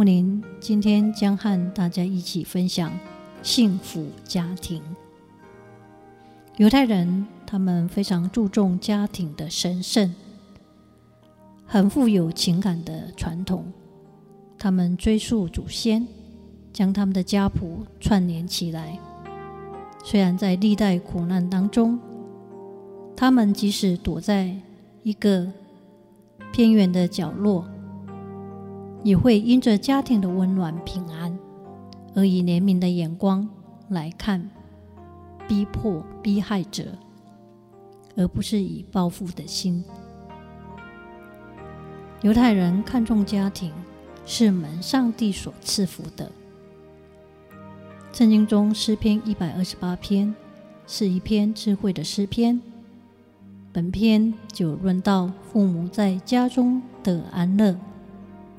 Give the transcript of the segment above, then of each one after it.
木林今天将和大家一起分享幸福家庭。犹太人他们非常注重家庭的神圣，很富有情感的传统。他们追溯祖先，将他们的家谱串联起来。虽然在历代苦难当中，他们即使躲在一个偏远的角落。也会因着家庭的温暖平安，而以怜悯的眼光来看逼迫逼害者，而不是以报复的心。犹太人看重家庭，是蒙上帝所赐福的。圣经中诗篇一百二十八篇是一篇智慧的诗篇，本篇就论到父母在家中的安乐。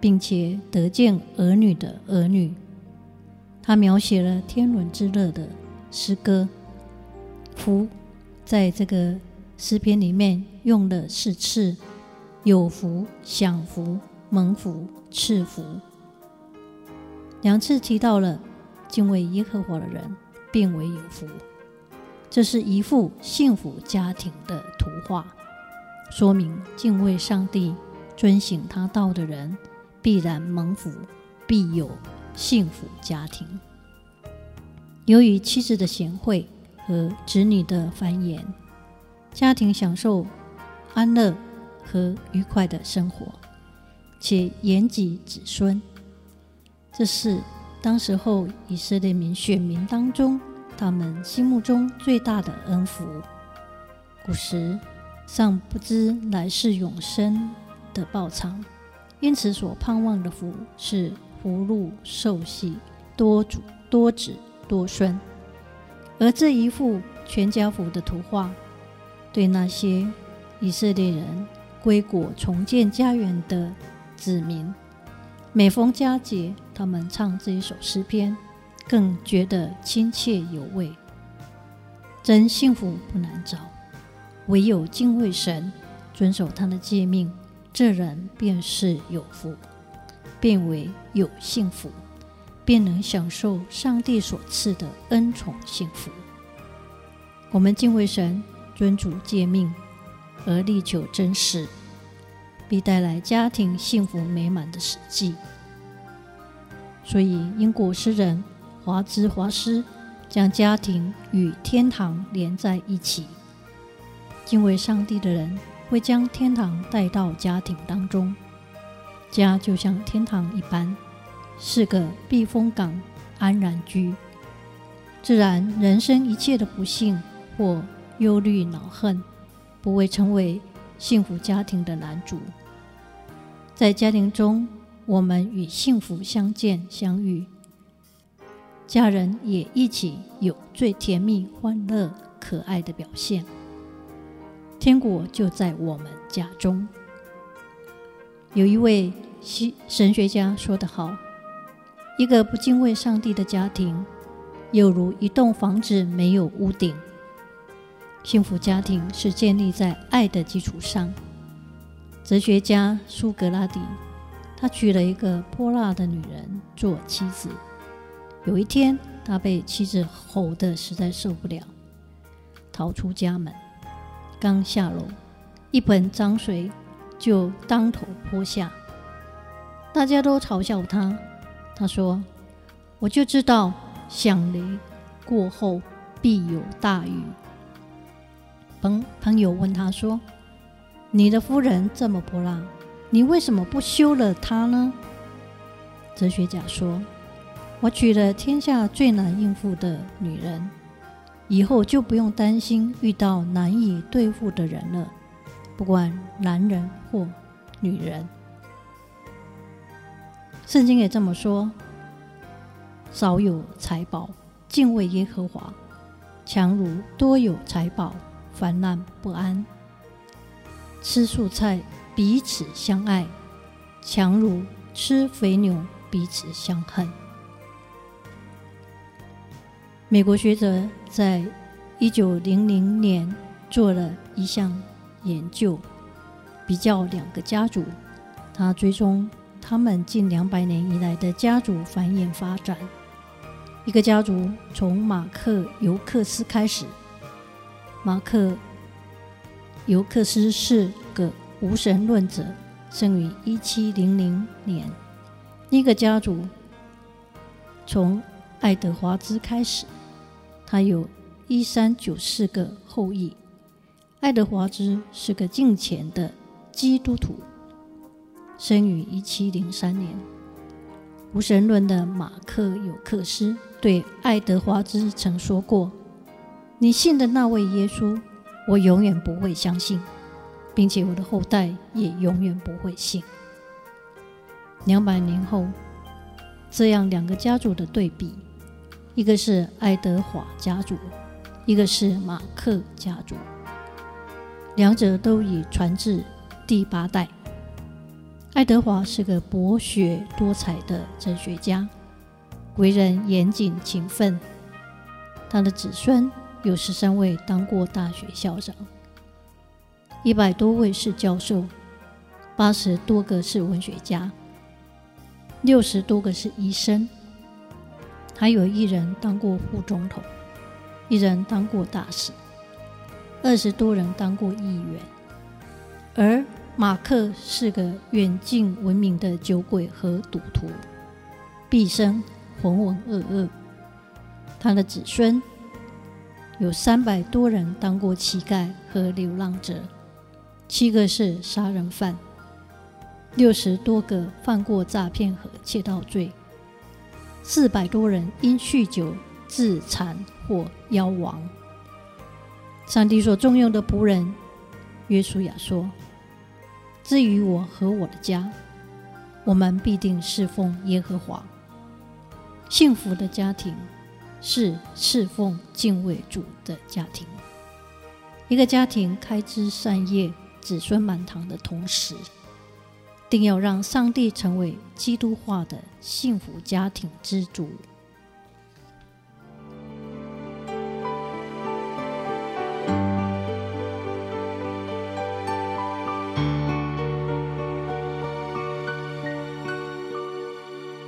并且得见儿女的儿女，他描写了天伦之乐的诗歌。福在这个诗篇里面用了四次：有福、享福、蒙福、赐福。两次提到了敬畏耶和华的人变为有福，这是一幅幸福家庭的图画，说明敬畏上帝、遵行他道的人。必然蒙福，必有幸福家庭。由于妻子的贤惠和子女的繁衍，家庭享受安乐和愉快的生活，且延及子孙。这是当时候以色列民选民当中，他们心目中最大的恩福。古时尚不知来世永生的报偿。因此，所盼望的福是福禄寿喜、多祖多子多孙。而这一幅全家福的图画，对那些以色列人归国重建家园的子民，每逢佳节，他们唱这一首诗篇，更觉得亲切有味。真幸福不难找，唯有敬畏神，遵守他的诫命。这人便是有福，变为有幸福，便能享受上帝所赐的恩宠幸福。我们敬畏神，尊主诫命，而力求真实，必带来家庭幸福美满的实际。所以，英国诗人华兹华斯将家庭与天堂连在一起。敬畏上帝的人，会将天堂带到家庭当中，家就像天堂一般，是个避风港，安然居。自然，人生一切的不幸或忧虑恼恨，不会成为幸福家庭的男主。在家庭中，我们与幸福相见相遇，家人也一起有最甜蜜、欢乐、可爱的表现。天国就在我们家中。有一位西神学家说得好：“一个不敬畏上帝的家庭，犹如一栋房子没有屋顶。幸福家庭是建立在爱的基础上。”哲学家苏格拉底，他娶了一个泼辣的女人做妻子。有一天，他被妻子吼得实在受不了，逃出家门。刚下楼，一盆脏水就当头泼下，大家都嘲笑他。他说：“我就知道，响雷过后必有大雨。”朋朋友问他说：“你的夫人这么泼辣，你为什么不休了她呢？”哲学家说：“我娶了天下最难应付的女人。”以后就不用担心遇到难以对付的人了，不管男人或女人。圣经也这么说：少有财宝，敬畏耶和华，强如多有财宝，烦乱不安。吃素菜，彼此相爱，强如吃肥牛，彼此相恨。美国学者在一九零零年做了一项研究，比较两个家族，他追踪他们近两百年以来的家族繁衍发展。一个家族从马克尤克斯开始，马克。尤克斯是个无神论者，生于一七零零年。一个家族从爱德华兹开始，他有一三九四个后裔。爱德华兹是个敬虔的基督徒，生于一七零三年。无神论的马克尤克斯对爱德华兹曾说过：“你信的那位耶稣。”我永远不会相信，并且我的后代也永远不会信。两百年后，这样两个家族的对比，一个是爱德华家族，一个是马克家族，两者都已传至第八代。爱德华是个博学多才的哲学家，为人严谨勤奋，他的子孙。有十三位当过大学校长，一百多位是教授，八十多个是文学家，六十多个是医生，还有一人当过副总统，一人当过大使，二十多人当过议员。而马克是个远近闻名的酒鬼和赌徒，毕生浑浑噩噩。他的子孙。有三百多人当过乞丐和流浪者，七个是杀人犯，六十多个犯过诈骗和窃盗罪，四百多人因酗酒自残或夭亡。上帝所重用的仆人约书亚说：“至于我和我的家，我们必定侍奉耶和华。”幸福的家庭。是侍奉敬畏主的家庭。一个家庭开枝散叶、子孙满堂的同时，定要让上帝成为基督化的幸福家庭之主。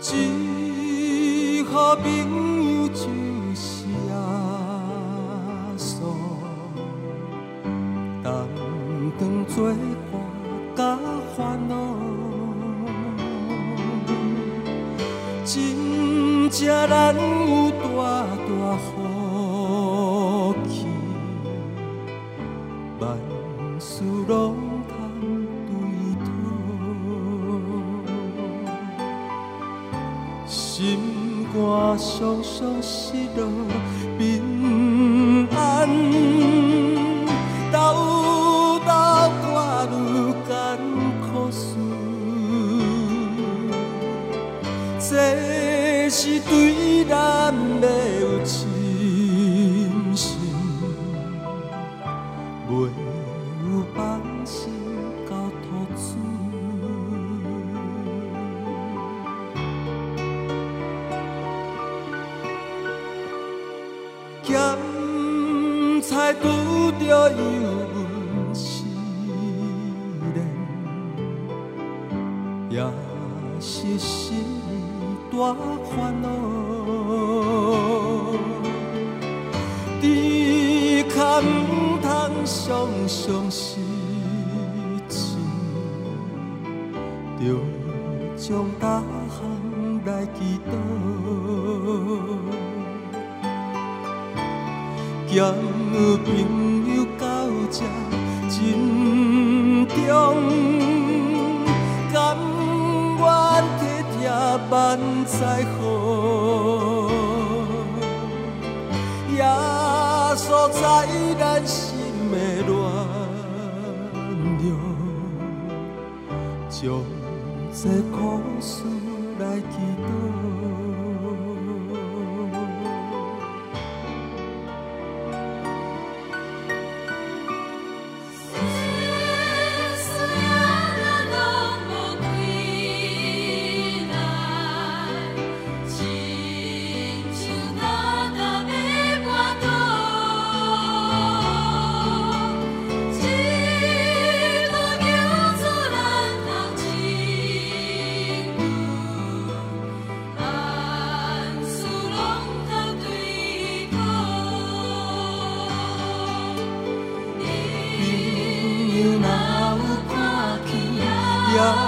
只好朋友就是阿嫂，同当作才咱有大大福气，万事拢通对妥，心肝酸酸失落，平安。也是心大烦恼。只可唔通常常失志，着将大项来祈祷。交朋友到这珍重，万载好，耶稣在咱心的暖融，将这苦事。来祈祷。心